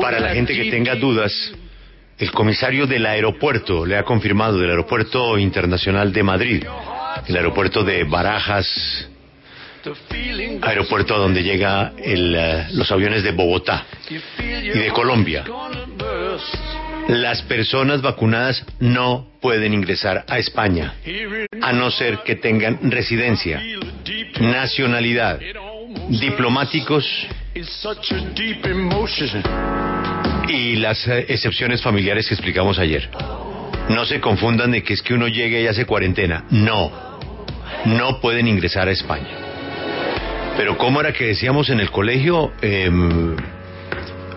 Para la gente que tenga dudas, el comisario del aeropuerto le ha confirmado del aeropuerto internacional de Madrid, el aeropuerto de Barajas, aeropuerto donde llega el, eh, los aviones de Bogotá y de Colombia. Las personas vacunadas no pueden ingresar a España, a no ser que tengan residencia, nacionalidad, diplomáticos y las eh, excepciones familiares que explicamos ayer. No se confundan de que es que uno llegue y hace cuarentena. No, no pueden ingresar a España. Pero ¿cómo era que decíamos en el colegio? Em,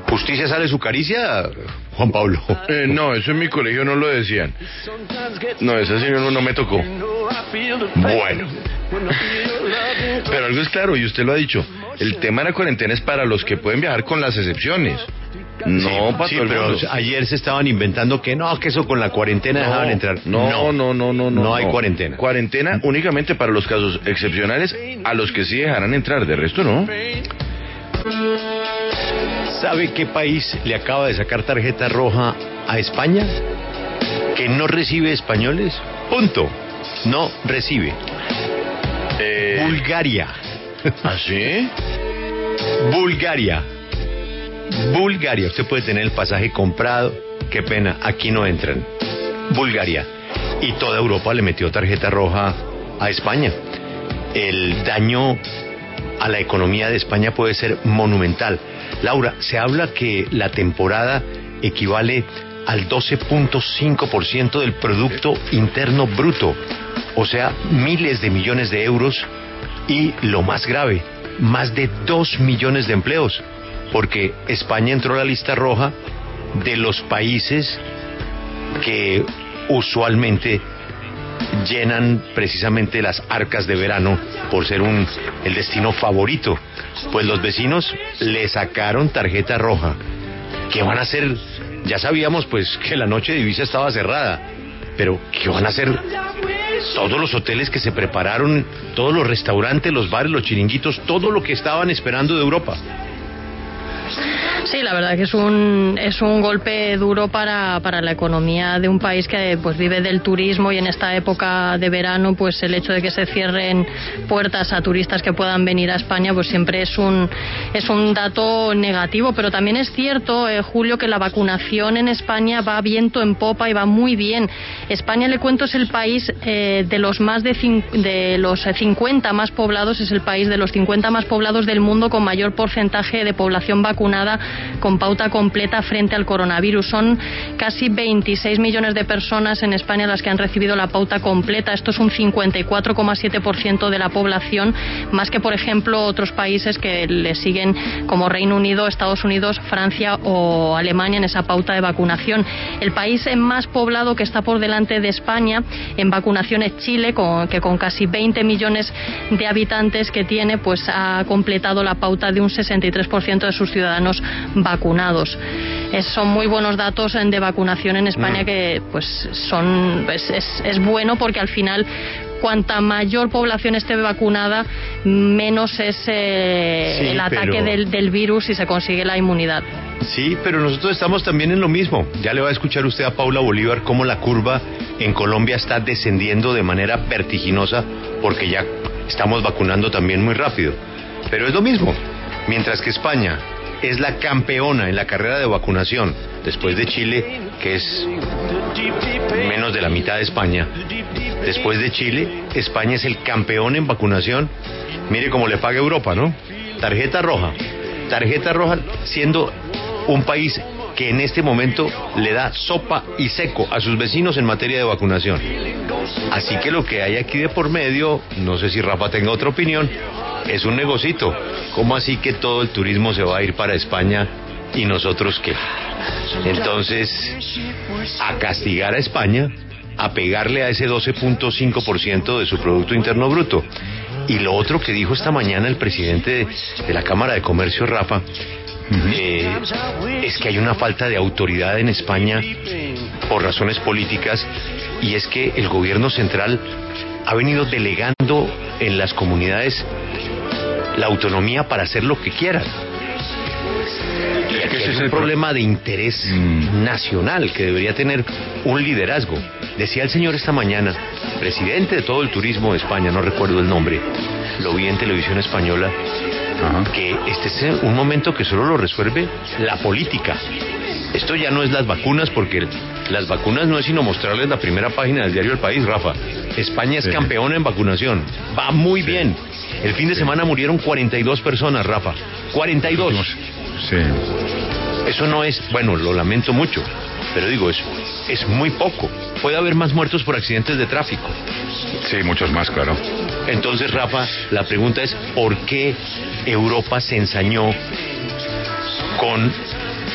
¿Justicia sale su caricia, Juan Pablo? Eh, no, eso en mi colegio no lo decían. No, ese señor no, no me tocó. Bueno, Pero algo es claro, y usted lo ha dicho, el tema de la cuarentena es para los que pueden viajar con las excepciones. No, para sí, todo el pero mundo. ayer se estaban inventando que no, que eso con la cuarentena dejaban entrar. No, no, no, no, no. No hay cuarentena. Cuarentena únicamente para los casos excepcionales a los que sí dejarán entrar, de resto no. ¿Sabe qué país le acaba de sacar tarjeta roja a España? Que no recibe españoles. Punto. No recibe. Bulgaria. ¿Ah, sí? Bulgaria. Bulgaria. Usted puede tener el pasaje comprado. Qué pena, aquí no entran. Bulgaria. Y toda Europa le metió tarjeta roja a España. El daño a la economía de España puede ser monumental. Laura, se habla que la temporada equivale al 12.5% del Producto Interno Bruto, o sea, miles de millones de euros y lo más grave, más de 2 millones de empleos, porque España entró a la lista roja de los países que usualmente llenan precisamente las arcas de verano por ser un el destino favorito. Pues los vecinos le sacaron tarjeta roja. ¿Qué van a hacer? Ya sabíamos pues que la noche de Ibiza estaba cerrada, pero ¿qué van a hacer todos los hoteles que se prepararon, todos los restaurantes, los bares, los chiringuitos, todo lo que estaban esperando de Europa? Sí, la verdad que es un, es un golpe duro para, para la economía de un país que pues vive del turismo y en esta época de verano pues el hecho de que se cierren puertas a turistas que puedan venir a España pues siempre es un, es un dato negativo, pero también es cierto, eh, Julio, que la vacunación en España va viento en popa y va muy bien. España, le cuento, es el país eh, de los más de, de los eh, 50 más poblados, es el país de los 50 más poblados del mundo con mayor porcentaje de población vacunada con pauta completa frente al coronavirus. Son casi 26 millones de personas en España las que han recibido la pauta completa. Esto es un 54,7% de la población, más que, por ejemplo, otros países que le siguen como Reino Unido, Estados Unidos, Francia o Alemania en esa pauta de vacunación. El país más poblado que está por delante de España en vacunación es Chile, con- que con casi 20 millones de habitantes que tiene, pues ha completado la pauta de un 63% de sus ciudadanos vacunados. Es- son muy buenos datos en- de vacunación en España Mm. que pues son es, es- es bueno porque al final cuanta mayor población esté vacunada menos es eh, Sí, el ataque pero- del, del virus y se consigue la inmunidad. Sí, pero nosotros estamos también en lo mismo. Ya le va a escuchar usted a Paula Bolívar cómo la curva en Colombia está descendiendo de manera vertiginosa porque ya estamos vacunando también muy rápido. Pero es lo mismo. Mientras que España es la campeona en la carrera de vacunación, después de Chile, que es menos de la mitad de España, después de Chile, España es el campeón en vacunación. Mire cómo le paga Europa, ¿no? Tarjeta roja. Tarjeta roja siendo un país que en este momento le da sopa y seco a sus vecinos en materia de vacunación. Así que lo que hay aquí de por medio, no sé si Rafa tenga otra opinión, es un negocito. ¿Cómo así que todo el turismo se va a ir para España y nosotros qué? Entonces, a castigar a España, a pegarle a ese 12.5% de su Producto Interno Bruto. Y lo otro que dijo esta mañana el presidente de, de la Cámara de Comercio, Rafa, eh, es que hay una falta de autoridad en España por razones políticas y es que el gobierno central ha venido delegando en las comunidades la autonomía para hacer lo que quieran. es, es un problema de interés mm. nacional que debería tener un liderazgo. Decía el señor esta mañana, presidente de todo el turismo de España, no recuerdo el nombre, lo vi en televisión española, que este es un momento que solo lo resuelve la política. Esto ya no es las vacunas, porque las vacunas no es sino mostrarles la primera página del diario El País, Rafa. España es campeona en vacunación. Va muy bien. El fin de semana murieron 42 personas, Rafa. 42. Sí. Eso no es, bueno, lo lamento mucho, pero digo, es, es muy poco. Puede haber más muertos por accidentes de tráfico. Sí, muchos más, claro. Entonces, Rafa, la pregunta es, ¿por qué Europa se ensañó con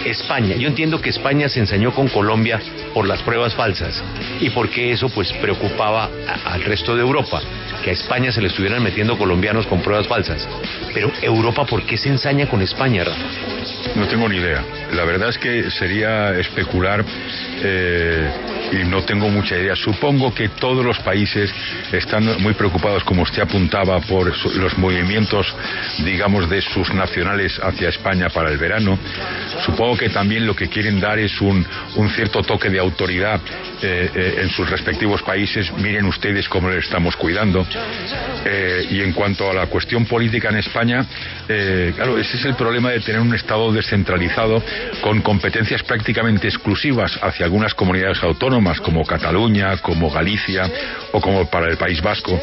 España? Yo entiendo que España se ensañó con Colombia por las pruebas falsas y porque eso pues preocupaba al resto de Europa a España se le estuvieran metiendo colombianos con pruebas falsas. Pero Europa, ¿por qué se ensaña con España, Rafa? No tengo ni idea. La verdad es que sería especular eh, y no tengo mucha idea. Supongo que todos los países están muy preocupados, como usted apuntaba, por los movimientos, digamos, de sus nacionales hacia España para el verano. Supongo que también lo que quieren dar es un, un cierto toque de autoridad eh, eh, en sus respectivos países. Miren ustedes cómo le estamos cuidando. y en cuanto a la cuestión política en España, claro, ese es el problema de tener un Estado descentralizado con competencias prácticamente exclusivas hacia algunas comunidades autónomas como Cataluña, como Galicia o como para el País Vasco.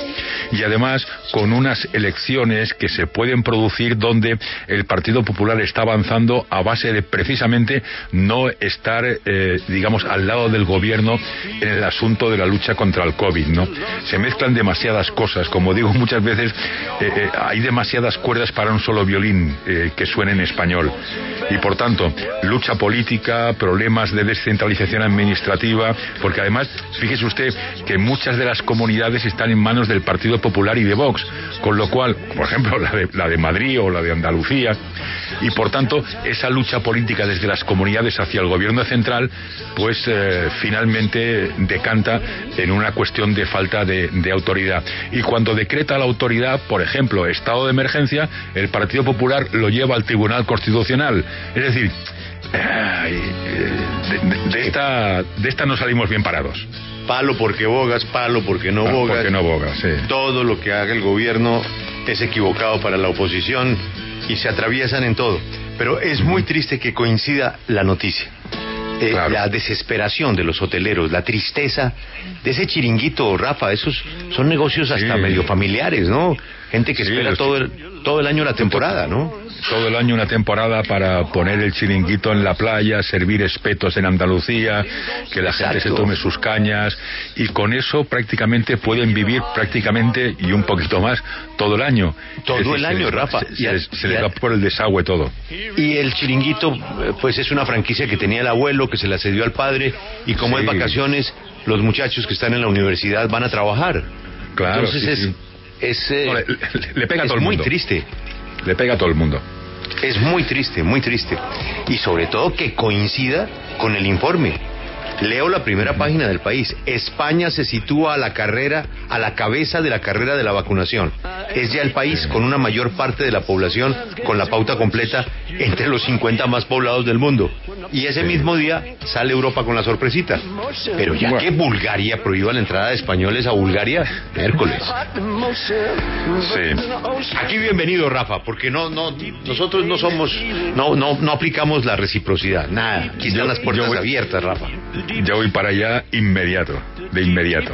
Y además con unas elecciones que se pueden producir donde el Partido Popular está avanzando a base de precisamente no estar, eh, digamos, al lado del gobierno en el asunto de la lucha contra el COVID, ¿no? Se mezclan demasiadas cosas, como digo muchas veces, eh, eh, hay demasiadas cuerdas para un solo violín que suene en español. Y por tanto, lucha política, problemas de descentralización administrativa, porque además, fíjese usted que muchas de las comunidades están en manos del Partido Popular y de Vox, con lo cual, por ejemplo, la de, la de Madrid o la de Andalucía, y por tanto, esa lucha política desde las comunidades hacia el gobierno central, pues eh, finalmente decanta en una cuestión de falta de, de autoridad. Y cuando decreta la autoridad, por ejemplo, estado de emergencia, el Partido Popular lo lleva al Tribunal Constitucional. Es decir, de, esta, de esta no salimos bien parados. Palo porque bogas, palo porque no bogas. Porque no bogas, sí. Todo lo que haga el gobierno es equivocado para la oposición y se atraviesan en todo. Pero es muy triste que coincida la noticia. Eh, la desesperación de los hoteleros, la tristeza de ese chiringuito, Rafa, esos son negocios hasta medio familiares, ¿no? Gente que espera todo el, todo el año la temporada, ¿no? Todo el año una temporada para poner el chiringuito en la playa, servir espetos en Andalucía, que la gente se tome sus cañas y con eso prácticamente pueden vivir prácticamente y un poquito más todo el año. Todo el año, Rafa. Se, les, va por el desagüe todo. Y el chiringuito, pues es una franquicia que tenía el abuelo, que se la cedió al padre y como es vacaciones, los muchachos que están en la universidad van a trabajar. Claro. Entonces es es, eh, le, pega a todo el mundo. muy triste. Le pega a todo el mundo. Es muy triste, muy triste. Y sobre todo que coincida con el informe. Leo la primera página del país. España se sitúa a la carrera, a la cabeza de la carrera de la vacunación. Es ya el país con una mayor parte de la población con la pauta completa entre los 50 más poblados del mundo. Y ese mismo día sale Europa con la sorpresita. Pero ya que Bulgaria prohíba la entrada de españoles a Bulgaria, miércoles. Sí. Aquí bienvenido, Rafa, porque no, no, nosotros no somos, no, no, no aplicamos la reciprocidad, nada. Aquí están las puertas abiertas, Rafa. Ya voy para allá inmediato, de inmediato.